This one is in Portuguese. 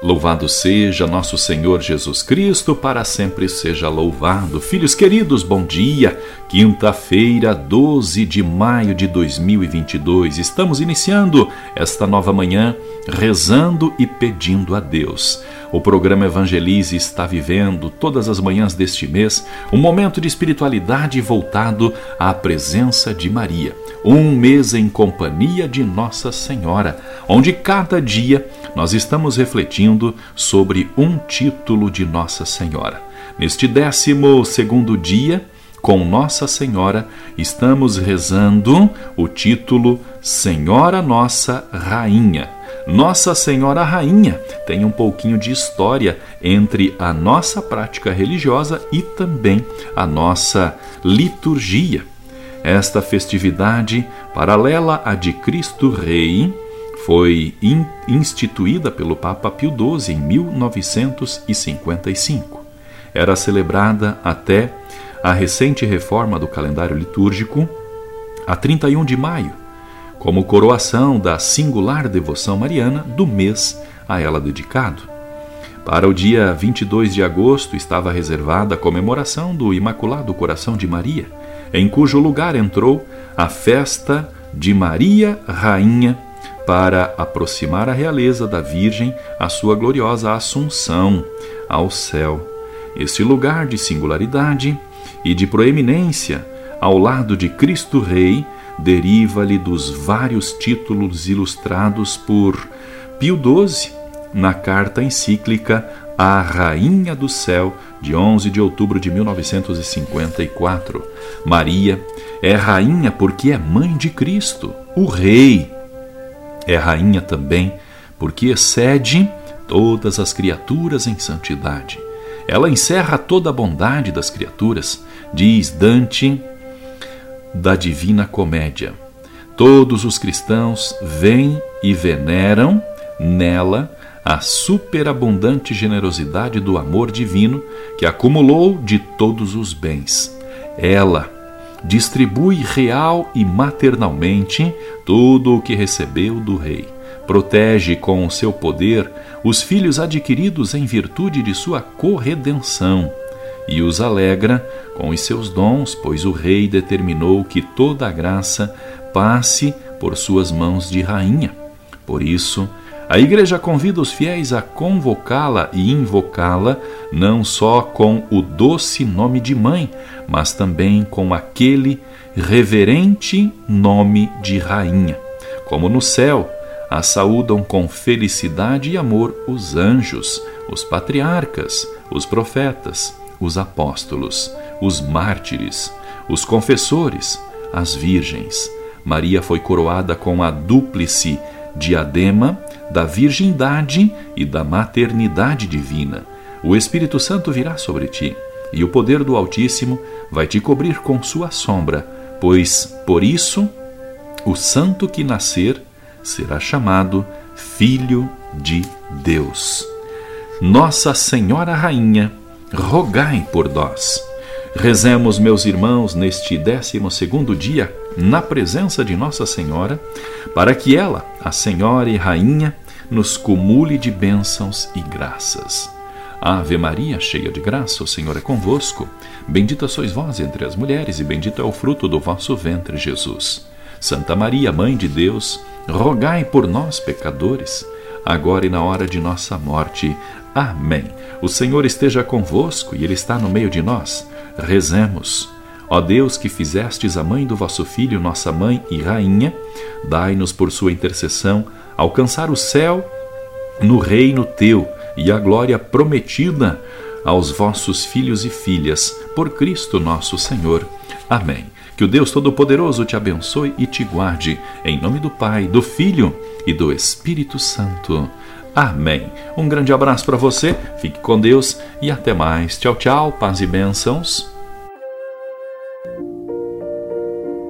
Louvado seja nosso Senhor Jesus Cristo, para sempre seja louvado. Filhos queridos, bom dia. Quinta-feira, 12 de maio de 2022. Estamos iniciando esta nova manhã rezando e pedindo a Deus. O programa Evangelize está vivendo todas as manhãs deste mês um momento de espiritualidade voltado à presença de Maria. Um mês em companhia de Nossa Senhora, onde cada dia nós estamos refletindo sobre um título de Nossa Senhora. Neste décimo segundo dia, com Nossa Senhora, estamos rezando o título Senhora Nossa Rainha. Nossa Senhora Rainha tem um pouquinho de história entre a nossa prática religiosa e também a nossa liturgia. Esta festividade, paralela à de Cristo Rei, foi in, instituída pelo Papa Pio XII em 1955. Era celebrada até a recente reforma do calendário litúrgico, a 31 de maio, como coroação da singular devoção mariana do mês a ela dedicado. Para o dia 22 de agosto estava reservada a comemoração do Imaculado Coração de Maria, em cujo lugar entrou a festa de Maria Rainha para aproximar a realeza da Virgem à sua gloriosa assunção ao céu. Este lugar de singularidade e de proeminência, ao lado de Cristo Rei, deriva-lhe dos vários títulos ilustrados por Pio XII na carta encíclica à Rainha do Céu, de 11 de outubro de 1954. Maria é rainha porque é mãe de Cristo, o Rei é rainha também, porque excede todas as criaturas em santidade. Ela encerra toda a bondade das criaturas, diz Dante da Divina Comédia. Todos os cristãos veem e veneram nela a superabundante generosidade do amor divino que acumulou de todos os bens. Ela distribui real e maternalmente tudo o que recebeu do rei. Protege com o seu poder os filhos adquiridos em virtude de sua corredenção e os alegra com os seus dons, pois o rei determinou que toda a graça passe por suas mãos de rainha. Por isso, a Igreja convida os fiéis a convocá-la e invocá-la não só com o doce nome de mãe, mas também com aquele reverente nome de rainha. Como no céu, a saúdam com felicidade e amor os anjos, os patriarcas, os profetas, os apóstolos, os mártires, os confessores, as virgens. Maria foi coroada com a dúplice diadema da virgindade e da maternidade divina. O Espírito Santo virá sobre ti, e o poder do Altíssimo vai te cobrir com sua sombra, pois, por isso, o santo que nascer será chamado Filho de Deus. Nossa Senhora Rainha, rogai por nós. Rezemos, meus irmãos, neste décimo segundo dia, na presença de Nossa Senhora, para que ela, a Senhora e Rainha, nos cumule de bênçãos e graças. Ave Maria, cheia de graça, o Senhor é convosco. Bendita sois vós entre as mulheres, e bendito é o fruto do vosso ventre, Jesus. Santa Maria, Mãe de Deus, rogai por nós, pecadores, agora e na hora de nossa morte. Amém. O Senhor esteja convosco e Ele está no meio de nós. Rezemos. Ó Deus, que fizestes a mãe do vosso Filho, nossa mãe e rainha, dai-nos por sua intercessão alcançar o céu no reino teu e a glória prometida aos vossos filhos e filhas, por Cristo nosso Senhor. Amém. Que o Deus Todo-Poderoso te abençoe e te guarde, em nome do Pai, do Filho e do Espírito Santo. Amém. Um grande abraço para você, fique com Deus e até mais. Tchau, tchau, paz e bênçãos.